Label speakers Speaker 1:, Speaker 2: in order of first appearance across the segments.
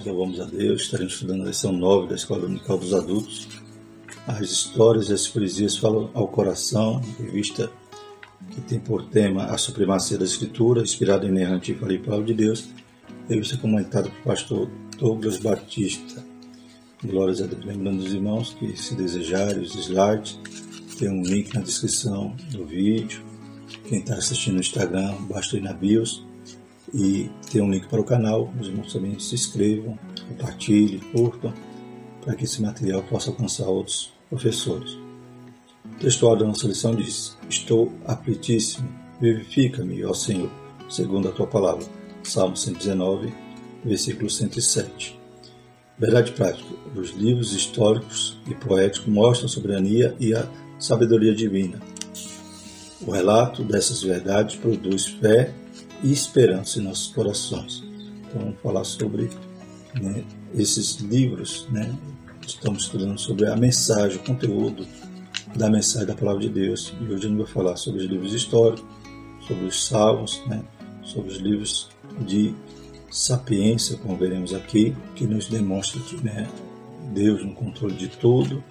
Speaker 1: nós louvamos a Deus. Estaremos estudando a lição 9 da Escola Dominical dos Adultos. As histórias e as poesias falam ao coração, revista que tem por tema a supremacia da Escritura, inspirada em inerrante e palavra de Deus, revista comentada pelo pastor Douglas Batista. Glórias a Deus. Lembrando os irmãos que, se desejarem, os slides, tem um link na descrição do vídeo. Quem está assistindo no Instagram, basta ir na BIOS e tem um link para o canal. Os irmãos também se inscrevam, compartilhem, curtam, para que esse material possa alcançar outros professores. O textual da nossa lição diz: Estou aflitíssimo, vivifica-me, ó Senhor, segundo a tua palavra. Salmo 119, versículo 107. Verdade prática: os livros históricos e poéticos mostram a soberania e a sabedoria divina. O relato dessas verdades produz fé e esperança em nossos corações. Então, vamos falar sobre né, esses livros, né? Estamos estudando sobre a mensagem, o conteúdo da mensagem da palavra de Deus. E hoje a gente vai falar sobre os livros históricos, sobre os salmos, né? sobre os livros de sapiência, como veremos aqui, que nos demonstra que né, Deus no controle de tudo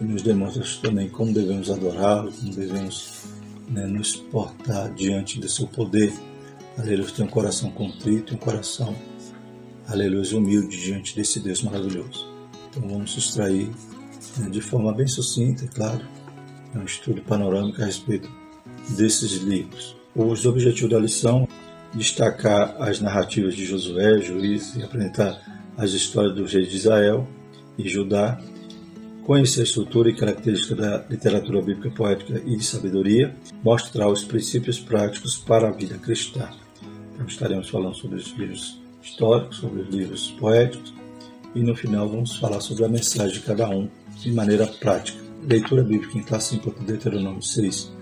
Speaker 1: e nos demonstra também como devemos adorá-lo, como devemos né, nos portar diante do seu poder Aleluia, tem um coração contrito, um coração, aleluia, humilde diante desse Deus maravilhoso. Então vamos extrair né, de forma bem sucinta, é claro, um estudo panorâmico a respeito desses livros. Os objetivos da lição destacar as narrativas de Josué, Juiz e apresentar as histórias dos reis de Israel e Judá, conhecer a estrutura e características da literatura bíblica poética e de sabedoria, mostrar os princípios práticos para a vida cristã. Estaremos falando sobre os livros históricos, sobre os livros poéticos e no final vamos falar sobre a mensagem de cada um de maneira prática. Leitura bíblica em classe 5, Deuteronômio 6,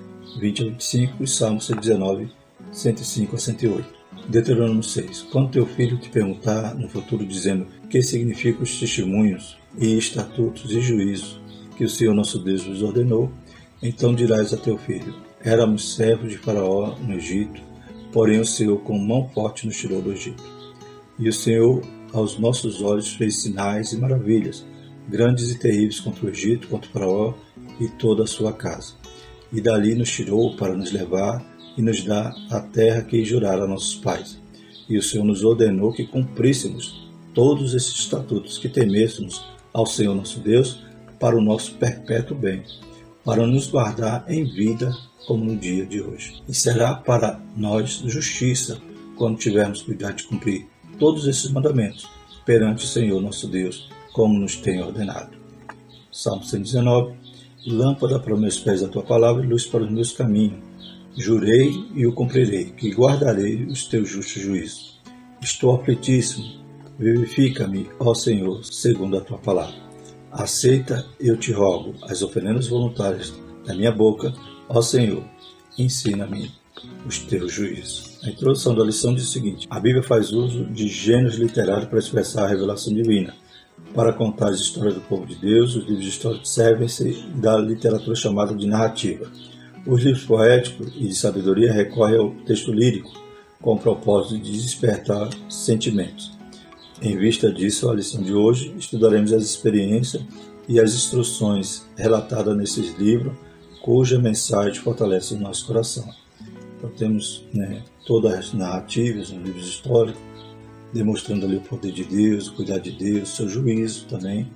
Speaker 1: 20 a 25 e Salmo 119, 105 a 108. Deuteronômio 6. Quando teu filho te perguntar no futuro dizendo que significam os testemunhos e estatutos e juízos que o Senhor nosso Deus vos ordenou, então dirás a teu filho: Éramos servos de Faraó no Egito Porém, o Senhor, com mão forte, nos tirou do Egito. E o Senhor, aos nossos olhos, fez sinais e maravilhas, grandes e terríveis contra o Egito, contra o Faraó e toda a sua casa. E dali nos tirou para nos levar e nos dar a terra que jurara a nossos pais. E o Senhor nos ordenou que cumpríssemos todos esses estatutos, que temêssemos ao Senhor nosso Deus para o nosso perpétuo bem, para nos guardar em vida como no dia de hoje. E será para nós justiça quando tivermos cuidado de cumprir todos esses mandamentos perante o Senhor nosso Deus, como nos tem ordenado. Salmo 119 Lâmpada para os meus pés a tua palavra e luz para os meus caminhos. Jurei e o cumprirei, que guardarei os teus justos juízos. Estou aflitíssimo, vivifica-me, ó Senhor, segundo a tua palavra. Aceita, eu te rogo, as oferendas voluntárias da minha boca Ó Senhor, ensina-me os teus juízos. A introdução da lição diz o seguinte: a Bíblia faz uso de gêneros literários para expressar a revelação divina. Para contar as histórias do povo de Deus, os livros históricos servem-se da literatura chamada de narrativa. Os livros poéticos e de sabedoria recorrem ao texto lírico, com o propósito de despertar sentimentos. Em vista disso, a lição de hoje estudaremos as experiências e as instruções relatadas nesses livros cuja mensagem fortalece o nosso coração. Então temos né, todas as narrativas nos livros históricos, demonstrando ali o poder de Deus, o cuidado de Deus, o seu juízo também,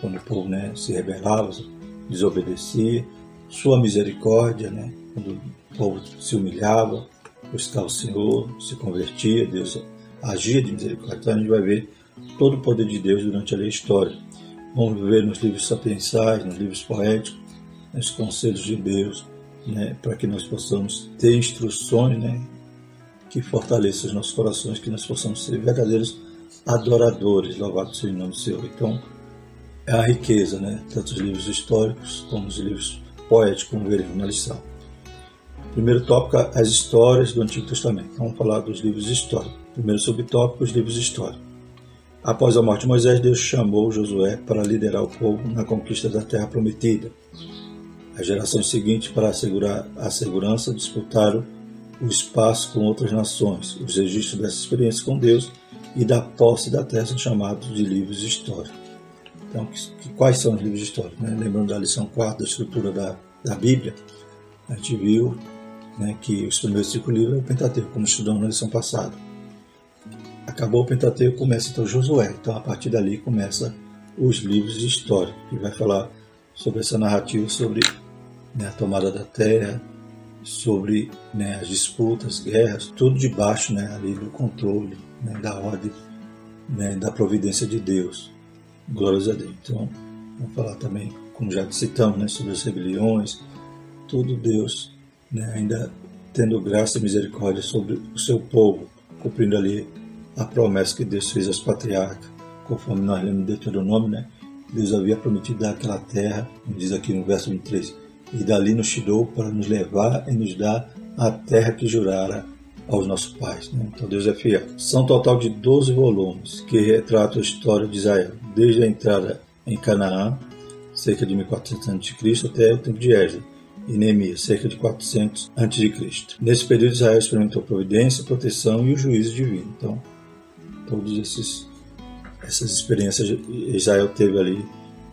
Speaker 1: quando o povo né, se rebelava, desobedecia, sua misericórdia, né, quando o povo se humilhava, buscava o Senhor, se convertia, Deus agia de misericórdia. Então a gente vai ver todo o poder de Deus durante a história. Vamos ver nos livros sapienciais, nos livros poéticos, os conselhos de Deus, né, para que nós possamos ter instruções né, que fortaleçam os nossos corações, que nós possamos ser verdadeiros adoradores, louvado seja o nome do Senhor. Então, é a riqueza, né, tanto os livros históricos como os livros poéticos, como veremos na lição. Primeiro tópico, as histórias do Antigo Testamento. Vamos falar dos livros históricos. Primeiro subtópico, os livros históricos. Após a morte de Moisés, Deus chamou Josué para liderar o povo na conquista da terra prometida. As gerações seguintes, para assegurar a segurança, disputaram o espaço com outras nações, os registros dessa experiência com Deus e da posse da terra são chamados de livros históricos. Então, que, quais são os livros históricos? Né? Lembrando da lição 4 da estrutura da, da Bíblia, a gente viu né, que os primeiros cinco livros é o Pentateuco, como estudamos na lição passada. Acabou o Pentateuco, começa então Josué. Então, a partir dali começa os livros históricos, que vai falar sobre essa narrativa, sobre né, a tomada da terra, sobre né, as disputas, guerras, tudo debaixo né, ali do controle, né, da ordem, né, da providência de Deus. Glórias a Deus. Então, vamos falar também, como já citamos, né, sobre as rebeliões, tudo Deus, né, ainda tendo graça e misericórdia sobre o seu povo, cumprindo ali a promessa que Deus fez aos patriarcas, conforme nós lemos em Deuteronômio, né? Deus havia prometido dar aquela terra, como diz aqui no verso 23, e dali nos tirou para nos levar e nos dar a terra que jurara aos nossos pais. Né? Então Deus é fiel. São total de 12 volumes que retratam a história de Israel, desde a entrada em Canaã, cerca de 1400 a.C., até o tempo de Esdras, e Neemias, cerca de 400 a.C. Nesse período, Israel experimentou providência, proteção e o juízo divino. Então, todos esses essas experiências Israel teve ali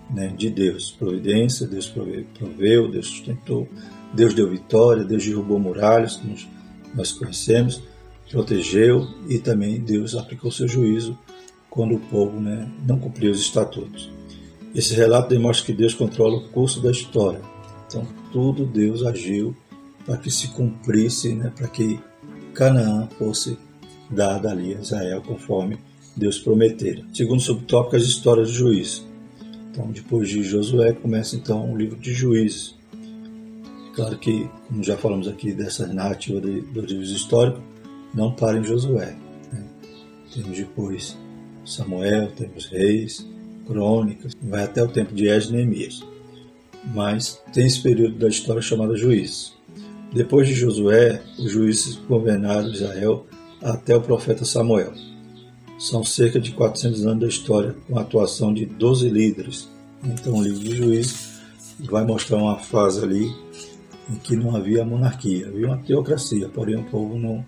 Speaker 1: né, de Deus, providência, Deus proveu, Deus sustentou, Deus deu vitória, Deus derrubou muralhas que nós conhecemos, protegeu e também Deus aplicou seu juízo quando o povo né, não cumpriu os estatutos. Esse relato demonstra que Deus controla o curso da história. Então, tudo Deus agiu para que se cumprisse, né, para que Canaã fosse dada ali a Israel conforme Deus prometera. Segundo subtópico, as histórias do juiz. Então, depois de Josué, começa então o livro de Juízes. Claro que, como já falamos aqui dessa narrativa de, dos livros históricos, não para em Josué. Né? Temos depois Samuel, temos reis, crônicas, vai até o tempo de Esdras e Neemias. Mas tem esse período da história chamado Juízes. Depois de Josué, os juízes governaram Israel até o profeta Samuel. São cerca de 400 anos da história, com a atuação de 12 líderes. Então, o livro de Juízes vai mostrar uma fase ali em que não havia monarquia, havia uma teocracia, porém o povo não,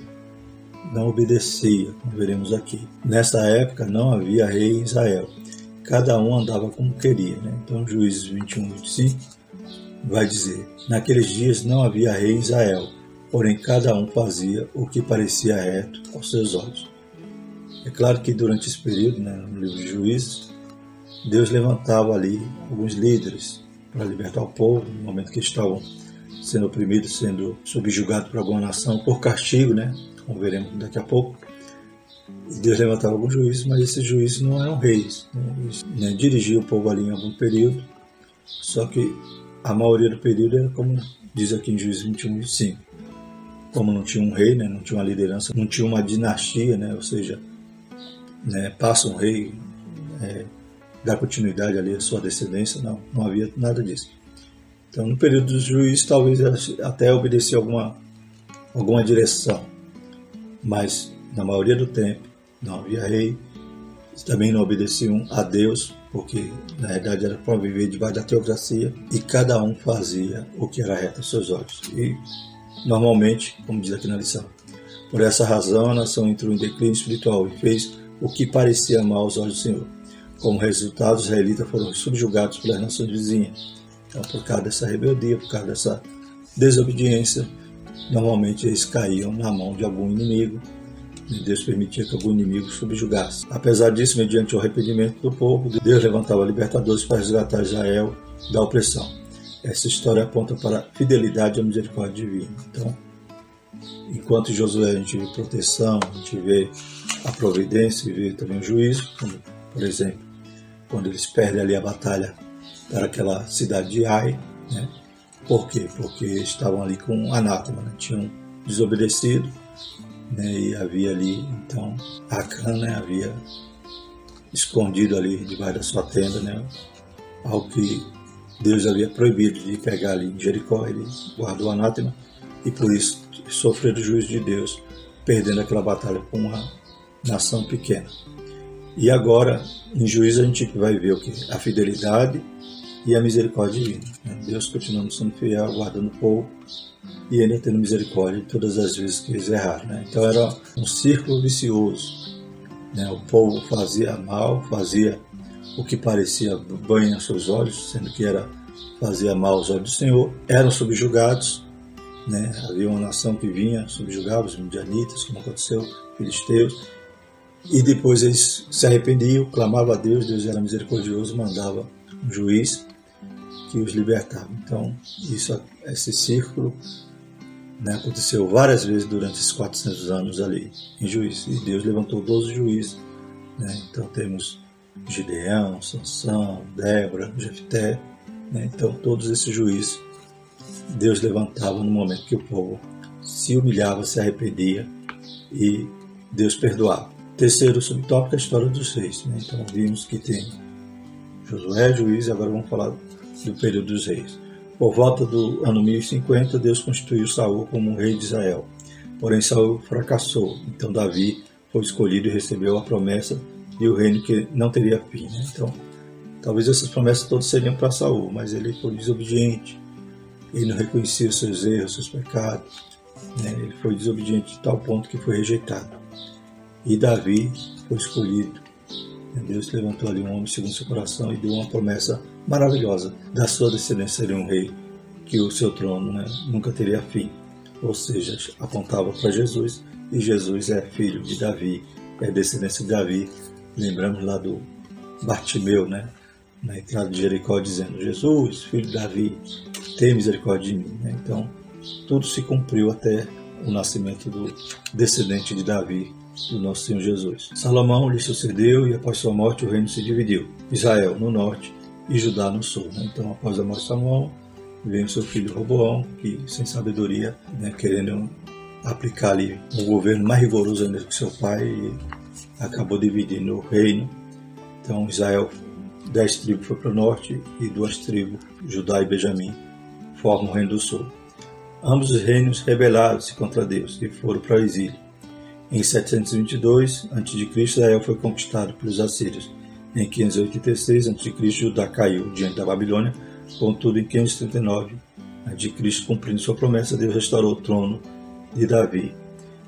Speaker 1: não obedecia, como veremos aqui. Nessa época não havia rei em Israel, cada um andava como queria. Né? Então, Juízes 21, 25 vai dizer: Naqueles dias não havia rei em Israel, porém cada um fazia o que parecia reto aos seus olhos. É claro que durante esse período, né, no livro de Juízes, Deus levantava ali alguns líderes para libertar o povo no momento que estavam sendo oprimidos, sendo subjugados por alguma nação por castigo, né, como veremos daqui a pouco. E Deus levantava alguns juízes, mas esses juízes não eram reis. Né, eles né, dirigiam o povo ali em algum período, só que a maioria do período era como diz aqui em Juízes 21, 25. Como não tinha um rei, né, não tinha uma liderança, não tinha uma dinastia, né, ou seja, né, passa um rei, é, dá continuidade ali à sua descendência, não, não havia nada disso. Então, no período dos juízes, talvez até obedecia alguma, alguma direção, mas na maioria do tempo não havia rei, também não obedeciam a Deus, porque na verdade era para viver debaixo da teocracia e cada um fazia o que era reto aos seus olhos. E normalmente, como diz aqui na lição, por essa razão a nação entrou em declínio espiritual e fez o que parecia mal aos olhos do Senhor. Como resultado, os israelitas foram subjugados pelas nações vizinhas. Então, por causa dessa rebeldia, por causa dessa desobediência, normalmente eles caíam na mão de algum inimigo. E Deus permitia que algum inimigo subjugasse. Apesar disso, mediante o arrependimento do povo, Deus levantava libertadores para resgatar Israel da opressão. Essa história aponta para a fidelidade e a misericórdia divina. Então, enquanto Josué a gente vê proteção, a gente vê a providência e vê também o juízo, como, por exemplo, quando eles perdem ali a batalha para aquela cidade de Ai, né? Por quê? Porque estavam ali com anátema, né? tinham desobedecido, né? E havia ali, então, Acã, né? Havia escondido ali debaixo da sua tenda, né? Algo que Deus havia proibido de pegar ali em Jericó, ele guardou o anátema e por isso sofreu o juízo de Deus, perdendo aquela batalha com uma nação pequena. E agora, em juízo, a gente vai ver o que? A fidelidade e a misericórdia divina. Né? Deus continuando sendo fiel, guardando o povo e ainda tendo misericórdia todas as vezes que eles erraram. Né? Então era um círculo vicioso. Né? O povo fazia mal, fazia o que parecia banho aos seus olhos, sendo que era fazia mal aos olhos do Senhor, eram subjugados. Né? Havia uma nação que vinha, subjugava os midianitas, como aconteceu, filisteus, e depois eles se arrependiam, clamavam a Deus, Deus era misericordioso, mandava um juiz que os libertava. Então, isso, esse círculo né, aconteceu várias vezes durante esses 400 anos ali em juízo. E Deus levantou 12 juízes. Né? Então temos Gideão, Sansão, Débora, Jefté. Né? Então todos esses juízes Deus levantava no momento que o povo se humilhava, se arrependia e Deus perdoava. Terceiro subtópico é a história dos reis. Né? Então vimos que tem Josué, juiz, agora vamos falar do período dos reis. Por volta do ano 1050, Deus constituiu Saul como rei de Israel. Porém, Saul fracassou. Então, Davi foi escolhido e recebeu a promessa e o reino que não teria fim. Né? Então, talvez essas promessas todas seriam para Saul, mas ele foi desobediente. Ele não reconhecia os seus erros, seus pecados. Né? Ele foi desobediente de tal ponto que foi rejeitado. E Davi foi escolhido Deus levantou ali um homem segundo seu coração e deu uma promessa maravilhosa da sua descendência seria um rei, que o seu trono né, nunca teria fim. Ou seja, apontava para Jesus e Jesus é filho de Davi, é descendência de Davi. Lembramos lá do Bartimeu, né, na entrada de Jericó, dizendo: Jesus, filho de Davi, tem misericórdia de mim. Né? Então, tudo se cumpriu até o nascimento do descendente de Davi, do nosso Senhor Jesus. Salomão lhe sucedeu e após sua morte o reino se dividiu. Israel no norte e Judá no sul. Né? Então, após a morte de Salomão, veio seu filho Roboão, que sem sabedoria, né, querendo aplicar ali um governo mais rigoroso ainda que seu pai, acabou dividindo o reino. Então, Israel, dez tribos foi para o norte e duas tribos, Judá e Benjamim, formam o reino do sul. Ambos os reinos rebelaram-se contra Deus e foram para o exílio. Em 722 a.C., Israel foi conquistado pelos assírios. Em 586 a.C., Judá caiu diante da Babilônia. Contudo, em 539 a.C., cumprindo sua promessa, Deus restaurou o trono de Davi.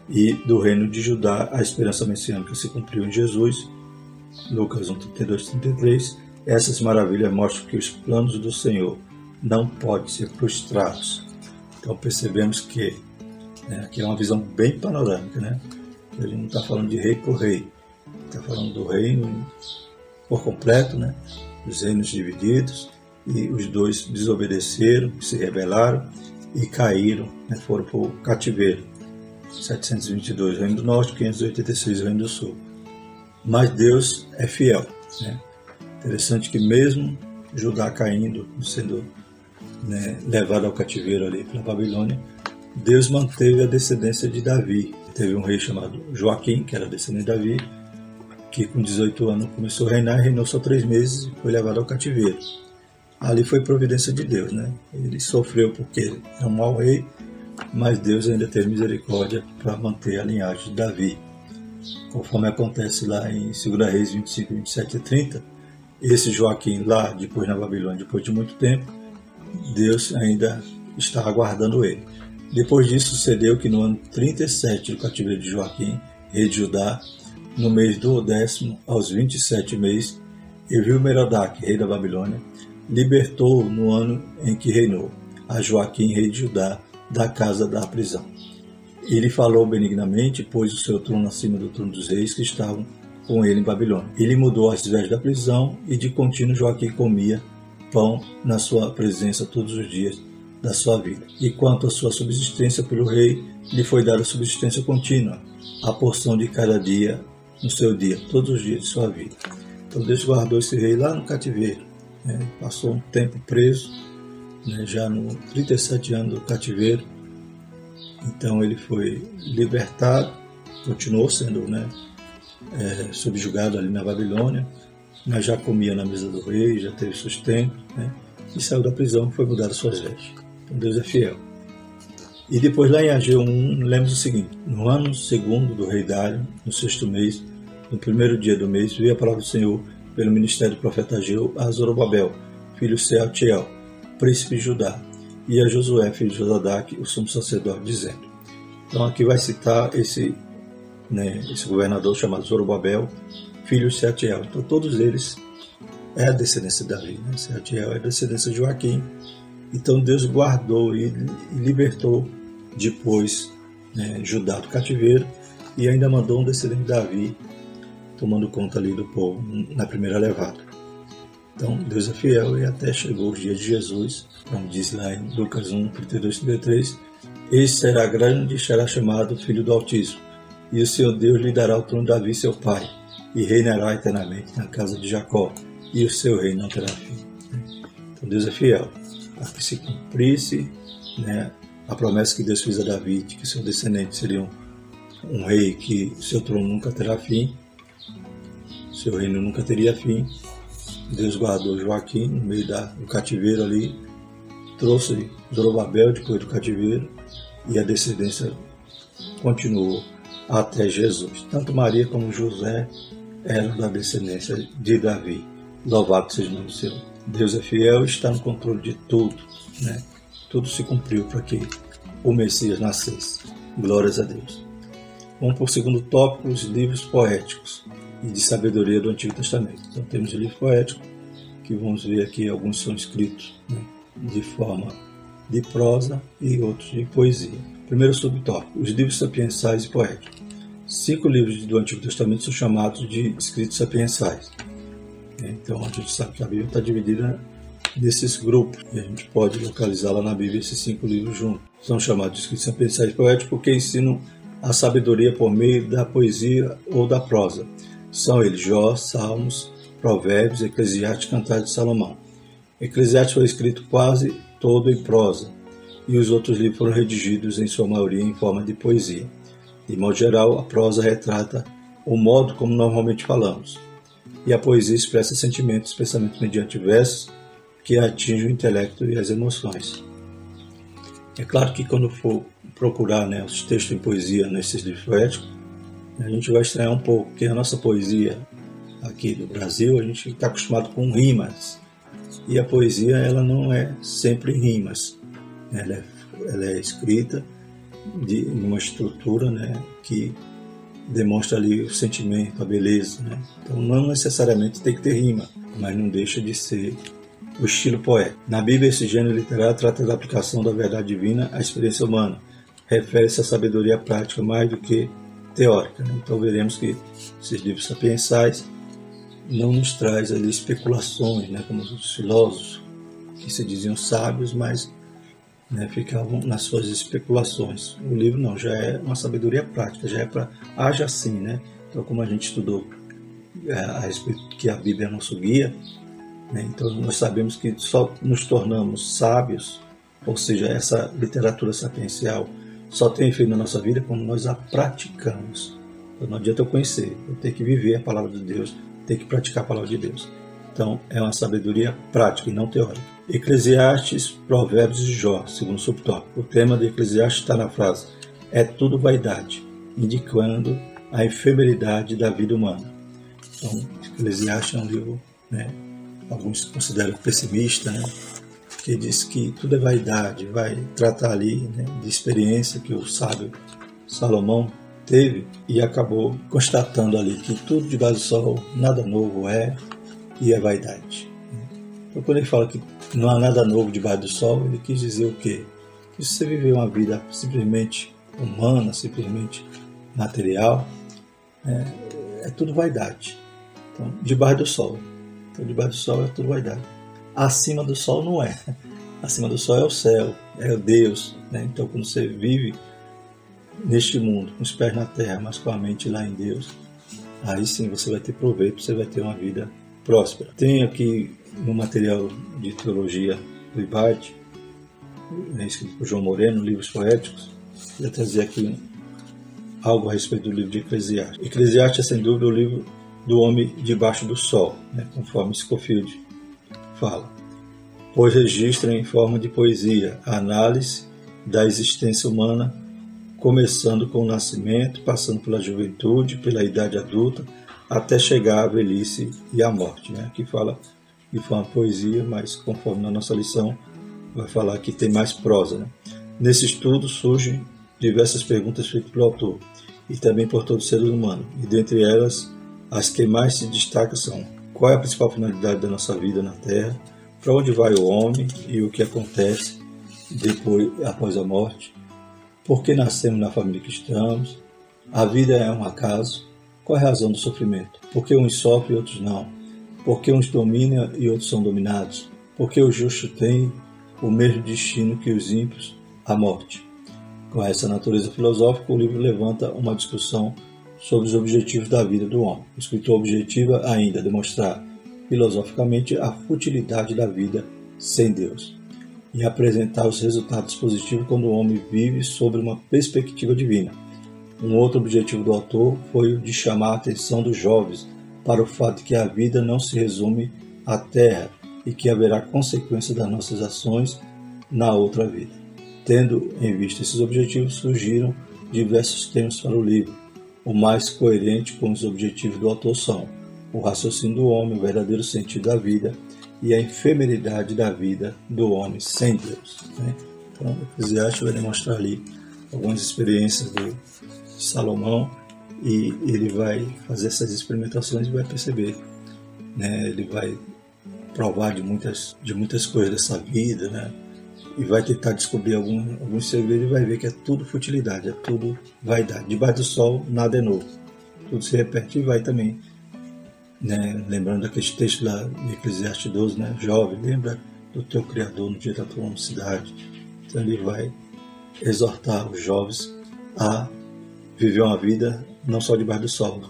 Speaker 1: E do reino de Judá, a esperança messiânica se cumpriu em Jesus. Lucas 1, 32, 33. Essas maravilhas mostram que os planos do Senhor não podem ser frustrados. Então percebemos que né, aqui é uma visão bem panorâmica, né? Ele não está falando de rei por rei, está falando do reino por completo, né? Os reinos divididos e os dois desobedeceram, se rebelaram e caíram, né? foram para o cativeiro. 722 Reino do Norte, 586 Reino do Sul. Mas Deus é fiel. Né? Interessante que mesmo Judá caindo, sendo né, levado ao cativeiro ali pela Babilônia, Deus manteve a descendência de Davi, teve um rei chamado Joaquim, que era descendente de Davi, que com 18 anos começou a reinar, reinou só três meses e foi levado ao cativeiro. Ali foi providência de Deus, né? Ele sofreu porque é um mau rei, mas Deus ainda teve misericórdia para manter a linhagem de Davi. Conforme acontece lá em 2 Reis 25, 27 e 30, esse Joaquim lá, depois na Babilônia, depois de muito tempo, Deus ainda está aguardando ele. Depois disso, sucedeu que no ano 37 do cativeiro de Joaquim, rei de Judá, no mês do décimo, aos 27 meses, Evil Merodach, rei da Babilônia, libertou no ano em que reinou a Joaquim, rei de Judá, da casa da prisão. Ele falou benignamente, pôs o seu trono acima do trono dos reis que estavam com ele em Babilônia. Ele mudou as vestes da prisão e de contínuo Joaquim comia pão na sua presença todos os dias da sua vida. E quanto à sua subsistência pelo rei, lhe foi dada subsistência contínua, a porção de cada dia no seu dia, todos os dias de sua vida. Então Deus guardou esse rei lá no cativeiro. Né? Passou um tempo preso, né? já no 37 anos do cativeiro. Então ele foi libertado, continuou sendo né, é, subjugado ali na Babilônia, mas já comia na mesa do rei, já teve sustento, né? e saiu da prisão e foi mudar suas vestes. Deus é fiel. E depois lá em Ageu 1, lemos o seguinte: No ano segundo do rei Dário, no sexto mês, no primeiro dia do mês, veio a palavra do Senhor pelo ministério do profeta Ageu a Zorobabel, filho de Sealtiel, príncipe de Judá, e a Josué, filho de Josadac, o sumo sacerdote, dizendo. Então aqui vai citar esse, né, esse governador chamado Zorobabel, filho de Sealtiel. Então todos eles é a descendência de Davi, né? Sealtiel é a descendência de Joaquim. Então Deus guardou e libertou depois né, Judá do cativeiro e ainda mandou um descendente de Davi tomando conta ali do povo na primeira levada. Então Deus é fiel e até chegou os dias de Jesus, como diz lá em Lucas 1, 32 33, Esse será grande e será chamado Filho do Altíssimo, e o Senhor Deus lhe dará o trono de Davi seu pai, e reinará eternamente na casa de Jacó, e o seu reino não terá fim. Então Deus é fiel. Para que se cumprisse né, a promessa que Deus fez a Davi, de que seu descendente seria um, um rei que seu trono nunca terá fim, seu reino nunca teria fim. Deus guardou Joaquim no meio da, do cativeiro ali, trouxe Zorobabel depois do cativeiro e a descendência continuou até Jesus. Tanto Maria como José eram da descendência de Davi. Louvado seja o nome do Senhor. Deus é fiel e está no controle de tudo. Né? Tudo se cumpriu para que o Messias nascesse. Glórias a Deus. Vamos para o segundo tópico, os livros poéticos e de sabedoria do Antigo Testamento. Então temos o livro poético, que vamos ver aqui, alguns são escritos né, de forma de prosa e outros de poesia. Primeiro subtópico, os livros sapiensais e poéticos. Cinco livros do Antigo Testamento são chamados de escritos sapiensais. Então a gente sabe que a Bíblia está dividida nesses grupos e a gente pode localizar lá na Bíblia esses cinco livros juntos. São chamados de escritos sapiensais e poéticos porque ensinam a sabedoria por meio da poesia ou da prosa. São eles Jó, Salmos, Provérbios, Eclesiastes e de Salomão. Eclesiastes foi escrito quase todo em prosa, e os outros livros foram redigidos em sua maioria em forma de poesia. De modo geral, a prosa retrata o modo como normalmente falamos, e a poesia expressa sentimentos, especialmente mediante versos que atingem o intelecto e as emoções. É claro que quando for procurar né, os textos em poesia nesses livros poéticos, a gente vai estranhar um pouco, porque a nossa poesia aqui do Brasil, a gente está acostumado com rimas. E a poesia, ela não é sempre rimas. Ela é, ela é escrita de uma estrutura né, que demonstra ali o sentimento, a beleza. Né? Então não necessariamente tem que ter rima, mas não deixa de ser o estilo poético. Na Bíblia, esse gênero literário trata da aplicação da verdade divina à experiência humana. Refere-se à sabedoria prática mais do que teórica. Né? Então veremos que esses livros sapiensais não nos traz ali especulações, né? como os filósofos que se diziam sábios, mas né, ficavam nas suas especulações. O livro não, já é uma sabedoria prática, já é para haja assim, né? Então como a gente estudou é, a respeito que a Bíblia é nosso guia, né, então nós sabemos que só nos tornamos sábios, ou seja, essa literatura sapiencial só tem efeito na nossa vida quando nós a praticamos. Então não adianta eu conhecer, eu tenho que viver a palavra de Deus, tenho que praticar a palavra de Deus. Então é uma sabedoria prática e não teórica. Eclesiastes, Provérbios e Jó, segundo subtópico. O tema de Eclesiastes está na frase: é tudo vaidade, indicando a efemeridade da vida humana. Então, Eclesiastes é um livro, né, alguns consideram pessimista, né, que diz que tudo é vaidade, vai tratar ali né, de experiência que o sábio Salomão teve e acabou constatando ali que tudo debaixo do sol, nada novo é e é vaidade. Então, quando ele fala que não há nada novo debaixo do sol, ele quis dizer o quê? Que se você viver uma vida simplesmente humana, simplesmente material, é, é tudo vaidade. Então, debaixo do sol. Então, debaixo do sol é tudo vaidade acima do sol não é. Acima do sol é o céu, é o Deus. Né? Então, quando você vive neste mundo, com os pés na terra, mas com a mente lá em Deus, aí sim você vai ter proveito, você vai ter uma vida próspera. Tem aqui no material de teologia do IBAD, né, escrito por João Moreno, livros poéticos, vou trazer aqui algo a respeito do livro de Eclesiastes. Eclesiastes é sem dúvida o livro do homem debaixo do sol, né, conforme Scofield fala, pois registra em forma de poesia a análise da existência humana, começando com o nascimento, passando pela juventude, pela idade adulta, até chegar à velhice e à morte. Né? Aqui fala de forma poesia, mas conforme na nossa lição vai falar que tem mais prosa. Né? Nesse estudo surgem diversas perguntas feitas pelo autor e também por todo ser humano, e dentre elas as que mais se destacam são qual é a principal finalidade da nossa vida na Terra, para onde vai o homem e o que acontece depois após a morte, por que nascemos na família que estamos, a vida é um acaso, qual é a razão do sofrimento, por que uns sofrem e outros não, por que uns dominam e outros são dominados, por que o justo tem o mesmo destino que os ímpios, a morte. Com essa natureza filosófica, o livro levanta uma discussão sobre os objetivos da vida do homem. O escritor objetiva ainda demonstrar filosoficamente a futilidade da vida sem Deus e apresentar os resultados positivos quando o homem vive sobre uma perspectiva divina. Um outro objetivo do autor foi o de chamar a atenção dos jovens para o fato de que a vida não se resume à terra e que haverá consequência das nossas ações na outra vida. Tendo em vista esses objetivos, surgiram diversos temas para o livro. O mais coerente com os objetivos do autor são o raciocínio do homem, o verdadeiro sentido da vida e a efemeridade da vida do homem sem Deus. Né? Então, o Eclesiastes vai demonstrar ali algumas experiências de Salomão e ele vai fazer essas experimentações e vai perceber, né? Ele vai provar de muitas de muitas coisas dessa vida, né? E vai tentar descobrir algum, alguns segredos e vai ver que é tudo futilidade, é tudo vaidade. Debaixo do sol nada é novo, tudo se repete e vai também, né? Lembrando daquele texto lá de Eclesiastes 12, né? Jovem, lembra do teu Criador no dia da tua mocidade. Então ele vai exortar os jovens a viver uma vida não só debaixo do sol,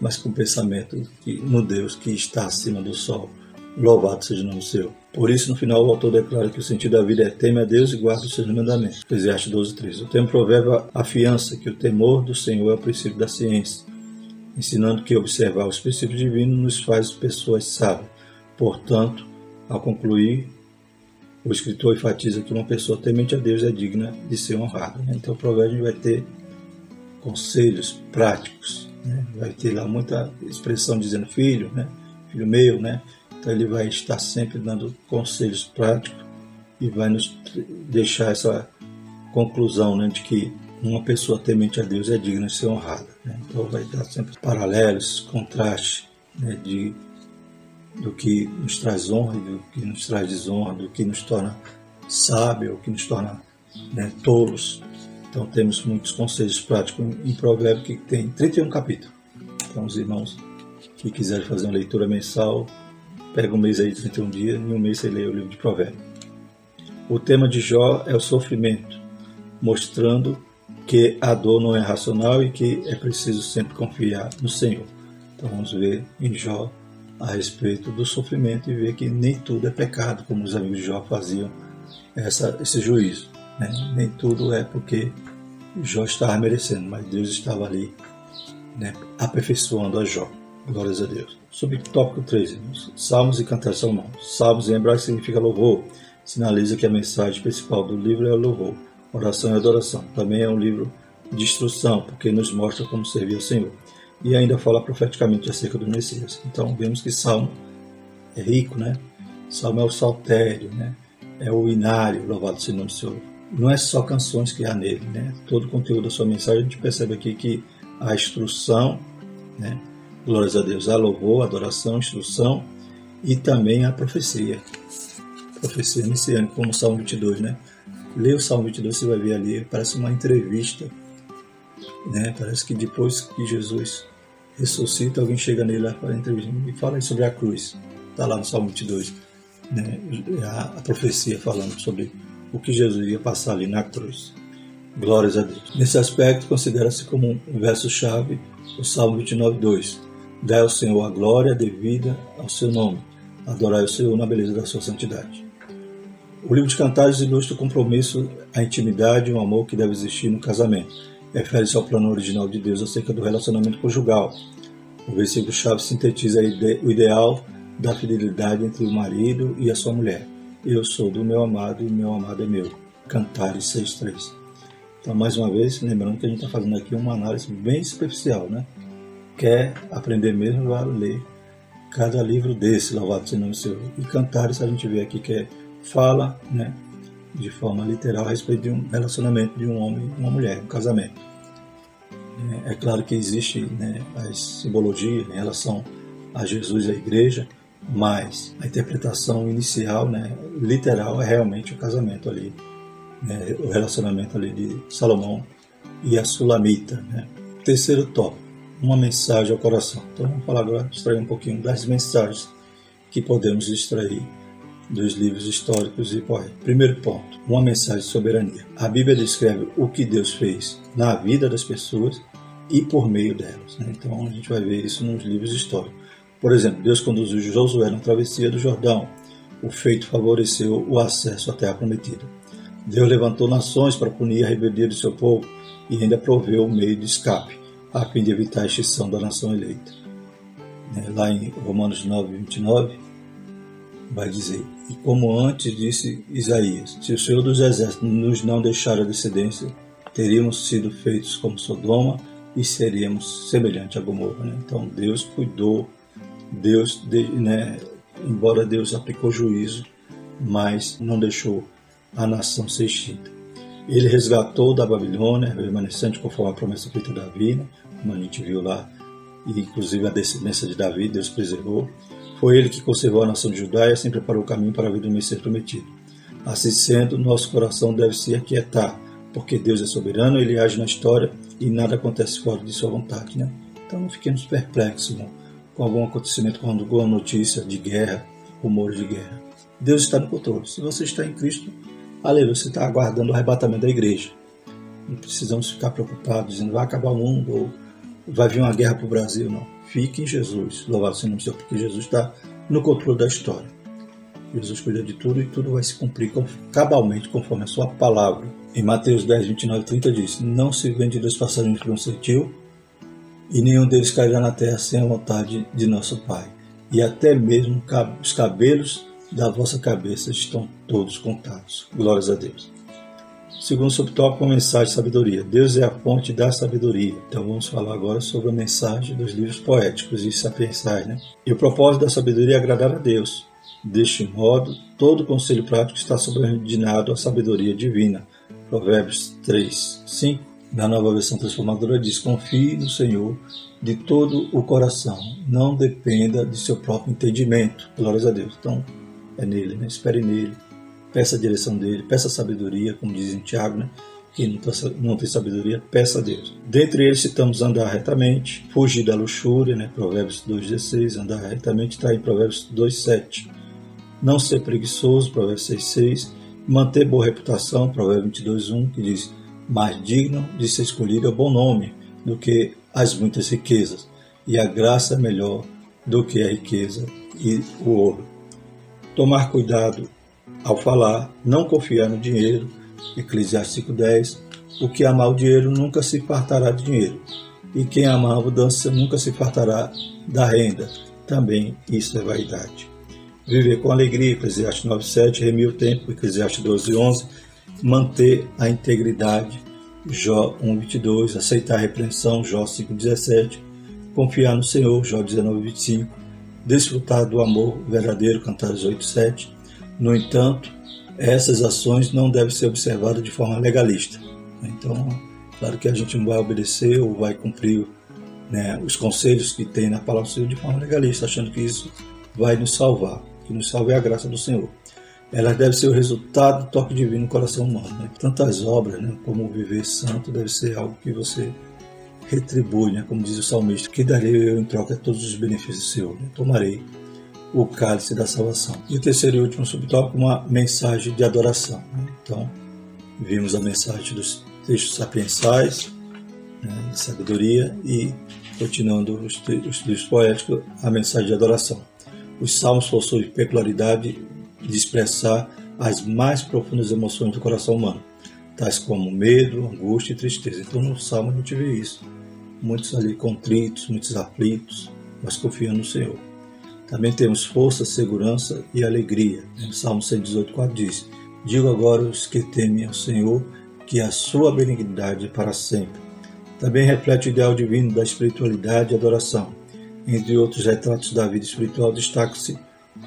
Speaker 1: mas com o pensamento que, no Deus que está acima do sol. Louvado seja o nome seu. Por isso, no final, o autor declara que o sentido da vida é teme a Deus e guarda os seus mandamentos. Eclesiastes 12, 13. O tempo provérbio afiança que o temor do Senhor é o princípio da ciência, ensinando que observar os princípios divinos nos faz pessoas sábias. Portanto, ao concluir, o escritor enfatiza que uma pessoa temente a Deus é digna de ser honrada. Então, o provérbio vai ter conselhos práticos. Né? Vai ter lá muita expressão dizendo filho, né? filho meu, né? Então ele vai estar sempre dando conselhos práticos e vai nos deixar essa conclusão né, de que uma pessoa temente a Deus é digna de ser honrada. Né? Então vai dar sempre paralelos, contrastes né, de, do que nos traz honra do que nos traz desonra, do que nos torna sábio, o que nos torna né, tolos. Então temos muitos conselhos práticos em Provérbio que tem 31 capítulos. Então os irmãos que quiserem fazer uma leitura mensal, pega um mês aí de 31 dias e um mês você lê o livro de Provérbio. O tema de Jó é o sofrimento, mostrando que a dor não é racional e que é preciso sempre confiar no Senhor. Então vamos ver em Jó a respeito do sofrimento e ver que nem tudo é pecado, como os amigos de Jó faziam essa, esse juízo. Né? Nem tudo é porque Jó estava merecendo, mas Deus estava ali né, aperfeiçoando a Jó. Glórias a Deus. Sobre o tópico 3, Salmos e Cantares Salomão. Salmos em hebraico significa louvor. Sinaliza que a mensagem principal do livro é louvor. Oração e adoração. Também é um livro de instrução, porque nos mostra como servir ao Senhor. E ainda fala profeticamente acerca do Messias. Então vemos que Salmo é rico, né? Salmo é o saltério, né? É o inário, louvado seja o nome do Senhor não é só canções que há nele, né? Todo o conteúdo da sua mensagem a gente percebe aqui que a instrução, né? Glórias a Deus, a louvor, a adoração, a instrução e também a profecia. Profecia messiânica, como o Salmo 22, né? Lê o Salmo 22, você vai ver ali, parece uma entrevista, né? Parece que depois que Jesus ressuscita, alguém chega nele para entrevista e fala sobre a cruz. Está lá no Salmo 22, né? A, a profecia falando sobre o que Jesus ia passar ali na cruz. Glórias a Deus. Nesse aspecto, considera-se como um verso-chave o Salmo 29, 2. Dai ao Senhor a glória devida ao seu nome. Adorai o Senhor na beleza da sua santidade. O livro de Cantares ilustra o compromisso, a intimidade e o amor que deve existir no casamento. Refere-se ao plano original de Deus acerca do relacionamento conjugal. O versículo-chave sintetiza o ideal da fidelidade entre o marido e a sua mulher. Eu sou do meu amado e meu amado é meu. Cantares 6.3. Então, mais uma vez, lembrando que a gente está fazendo aqui uma análise bem superficial, né? Quer aprender mesmo, vai ler cada livro desse, louvado seja o nome Senhor. E Cantares, a gente vê aqui que é, fala, né, de forma literal a respeito de um relacionamento de um homem e uma mulher, um casamento. É, é claro que existe né, as simbologias em relação a Jesus e a igreja, mas a interpretação inicial, né, literal, é realmente o casamento ali, né, o relacionamento ali de Salomão e a Sulamita. Né. Terceiro tópico, uma mensagem ao coração. Então vamos falar agora, extrair um pouquinho das mensagens que podemos extrair dos livros históricos e poéticos. Primeiro ponto, uma mensagem de soberania. A Bíblia descreve o que Deus fez na vida das pessoas e por meio delas. Né? Então a gente vai ver isso nos livros históricos. Por exemplo, Deus conduziu Josué na travessia do Jordão. O feito favoreceu o acesso à terra prometida. Deus levantou nações para punir a rebeldia do seu povo e ainda proveu o meio de escape, a fim de evitar a extinção da nação eleita. Né? Lá em Romanos 9, 29, vai dizer: E como antes disse Isaías, se o Senhor dos Exércitos nos não deixar a descendência, teríamos sido feitos como Sodoma e seríamos semelhante a Gomorra. Né? Então Deus cuidou, Deus, né, embora Deus aplicou juízo, mas não deixou a nação ser extinta. Ele resgatou da Babilônia, remanescente conforme a promessa feita a Davi, né? como a gente viu lá, e inclusive a descendência de Davi, Deus preservou. Foi ele que conservou a nação de Judá e assim preparou o caminho para a vida do Messias prometido. Assim sendo, nosso coração deve se aquietar, porque Deus é soberano, ele age na história e nada acontece fora de sua vontade. Né? Então não fiquemos perplexos não, com algum acontecimento, com alguma notícia de guerra, rumores de guerra. Deus está no controle. Se você está em Cristo, aleluia, você está aguardando o arrebatamento da igreja. Não precisamos ficar preocupados, dizendo vai acabar o mundo ou vai vir uma guerra para o Brasil, não. Fique em Jesus, louvado seja o Senhor, porque Jesus está no controle da história. Jesus cuida de tudo e tudo vai se cumprir cabalmente conforme a sua palavra. Em Mateus 10, 29 e 30 diz: Não se vende dois passarinhos por um centil, e nenhum deles cairá na terra sem a vontade de nosso Pai. E até mesmo os cabelos da vossa cabeça estão todos contados. Glórias a Deus. Segundo subtópico, a mensagem de sabedoria. Deus é a fonte da sabedoria. Então vamos falar agora sobre a mensagem dos livros poéticos e sapiensais. Né? E o propósito da sabedoria é agradar a Deus. Deste modo, todo conselho prático está subordinado à sabedoria divina. Provérbios 3, 5. Na nova versão transformadora diz: Confie no Senhor de todo o coração, não dependa de seu próprio entendimento. Glórias a Deus. Então, é nele, né? espere nele peça a direção dele, peça a sabedoria, como diz em Tiago, né? Quem tá não tem sabedoria, peça a Deus. Dentre eles citamos andar retamente, fugir da luxúria, né? Provérbios 2,16, andar retamente está em Provérbios 2,7. Não ser preguiçoso, Provérbios 6,6. Manter boa reputação, Provérbios 22,1, que diz, mais digno de ser escolhido é o bom nome do que as muitas riquezas, e a graça é melhor do que a riqueza e o ouro. Tomar cuidado ao falar, não confiar no dinheiro, Eclesiastes 5,10, o que amar o dinheiro nunca se fartará de dinheiro, e quem ama a abundância nunca se fartará da renda, também isso é vaidade. Viver com alegria, Eclesiastes 9,7, remir o tempo, Eclesiastes 12,11, manter a integridade, Jó 1,22, aceitar a repreensão, Jó 5,17, confiar no Senhor, Jó 19,25, desfrutar do amor verdadeiro, Cantares 8,7, no entanto, essas ações não devem ser observadas de forma legalista. Então, claro que a gente não vai obedecer ou vai cumprir né, os conselhos que tem na palavra do Senhor de forma legalista, achando que isso vai nos salvar. Que nos salve é a graça do Senhor. Elas devem ser o resultado do toque divino no coração humano. Né? Tantas obras, né, como viver santo, deve ser algo que você retribui, né? como diz o salmista, que darei eu em troca todos os benefícios do Senhor. Né? Tomarei o cálice da salvação. E o terceiro e último subtópico, uma mensagem de adoração. Né? Então, vimos a mensagem dos textos sapiensais, né, de sabedoria, e, continuando os, os livros poéticos, a mensagem de adoração. Os salmos possuem peculiaridade de expressar as mais profundas emoções do coração humano, tais como medo, angústia e tristeza. Então, no salmo a gente vê isso. Muitos ali contritos, muitos aflitos, mas confiando no Senhor. Também temos força, segurança e alegria. O Salmo 118, 4 diz: Digo agora os que temem ao Senhor que a sua benignidade é para sempre. Também reflete o ideal divino da espiritualidade e adoração. Entre outros retratos da vida espiritual, destaca-se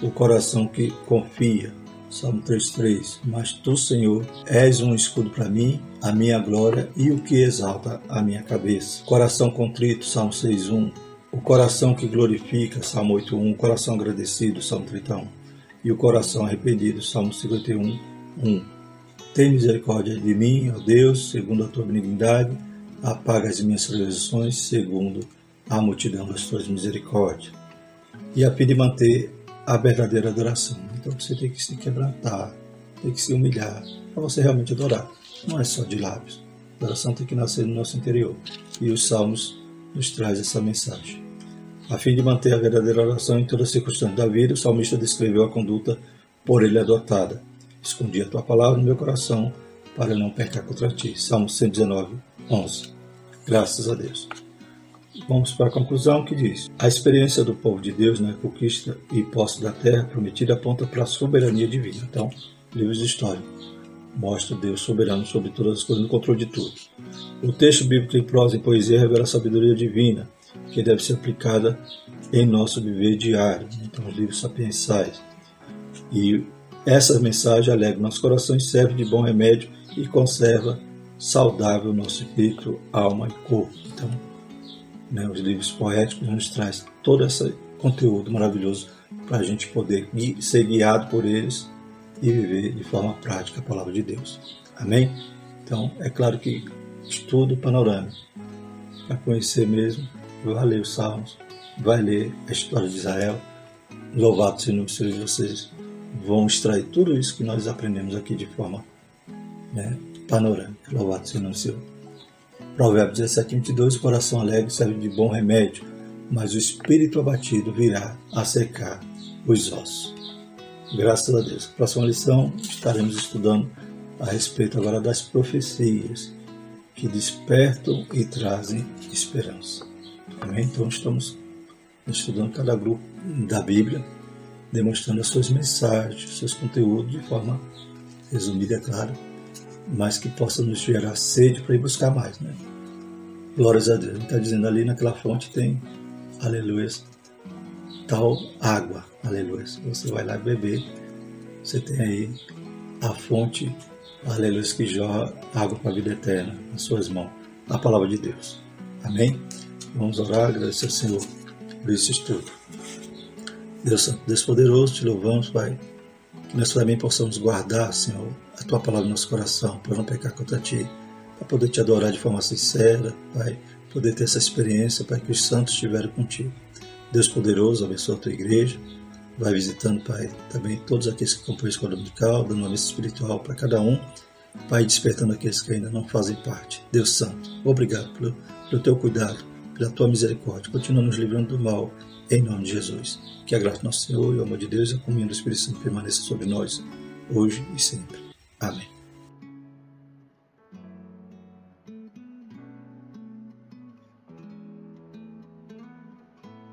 Speaker 1: o coração que confia, Salmo 3,3 Mas tu, Senhor, és um escudo para mim, a minha glória e o que exalta a minha cabeça. Coração contrito, Salmo 6,1 O coração que glorifica, Salmo 8,1 O coração agradecido, Salmo 31 E o coração arrependido, Salmo 51, 1 Tem misericórdia de mim, ó Deus, segundo a tua benignidade, apaga as minhas transgressões, segundo a multidão das tuas misericórdias. E a fim de manter a verdadeira adoração. Então você tem que se quebrantar, tem que se humilhar para você realmente adorar. Não é só de lábios. A adoração tem que nascer no nosso interior. E os salmos nos traz essa mensagem. A fim de manter a verdadeira oração em todas as circunstâncias da vida, o salmista descreveu a conduta por ele adotada. Escondi a tua palavra no meu coração para não pecar contra ti. Salmo 119, 11. Graças a Deus vamos para a conclusão que diz: a experiência do povo de Deus na conquista e posse da terra prometida aponta para a soberania divina. Então, livros históricos mostra Deus soberano sobre todas as coisas, no controle de tudo. O texto bíblico em prosa e poesia revela a sabedoria divina, que deve ser aplicada em nosso viver diário. Então, os livros sapiensais. E essa mensagem alegra nosso coração serve de bom remédio e conserva saudável nosso espírito, alma e corpo. Então, né, os livros poéticos nos traz todo esse conteúdo maravilhoso para a gente poder ser guiado por eles e viver de forma prática a palavra de Deus. Amém? Então, é claro que estudo panorâmico para conhecer mesmo, vai ler os Salmos, vai ler a história de Israel, louvado seja o Senhor de vocês, vão extrair tudo isso que nós aprendemos aqui de forma né, panorâmica. Louvado seja o Senhor. Provérbios 17, 22, o coração alegre serve de bom remédio, mas o espírito abatido virá a secar os ossos. Graças a Deus. Próxima lição estaremos estudando a respeito agora das profecias que despertam e trazem esperança. Amém? Então estamos estudando cada grupo da Bíblia, demonstrando as suas mensagens, seus conteúdos de forma resumida, é claro, mas que possa nos gerar sede para ir buscar mais, né? Glórias a Deus. Ele está dizendo ali naquela fonte tem, aleluia, tal água, aleluia. Você vai lá beber, você tem aí a fonte, aleluia, que jorra água para a vida eterna nas suas mãos, a palavra de Deus. Amém? Vamos orar, agradecer ao Senhor por isso tudo. Deus Santo, Deus poderoso, te louvamos, Pai, que nós também possamos guardar, Senhor, a tua palavra no nosso coração, para não pecar contra ti para poder te adorar de forma sincera, Pai, poder ter essa experiência, Pai, que os santos estiveram contigo. Deus poderoso, abençoa a tua igreja, vai visitando, Pai, também todos aqueles que compõem a escola dominical, dando uma missa espiritual para cada um, Pai, despertando aqueles que ainda não fazem parte. Deus Santo, obrigado pelo, pelo teu cuidado, pela tua misericórdia. Continua nos livrando do mal, em nome de Jesus. Que a graça do nosso Senhor e o amor de Deus e a comunhão do Espírito Santo permaneça sobre nós, hoje e sempre. Amém.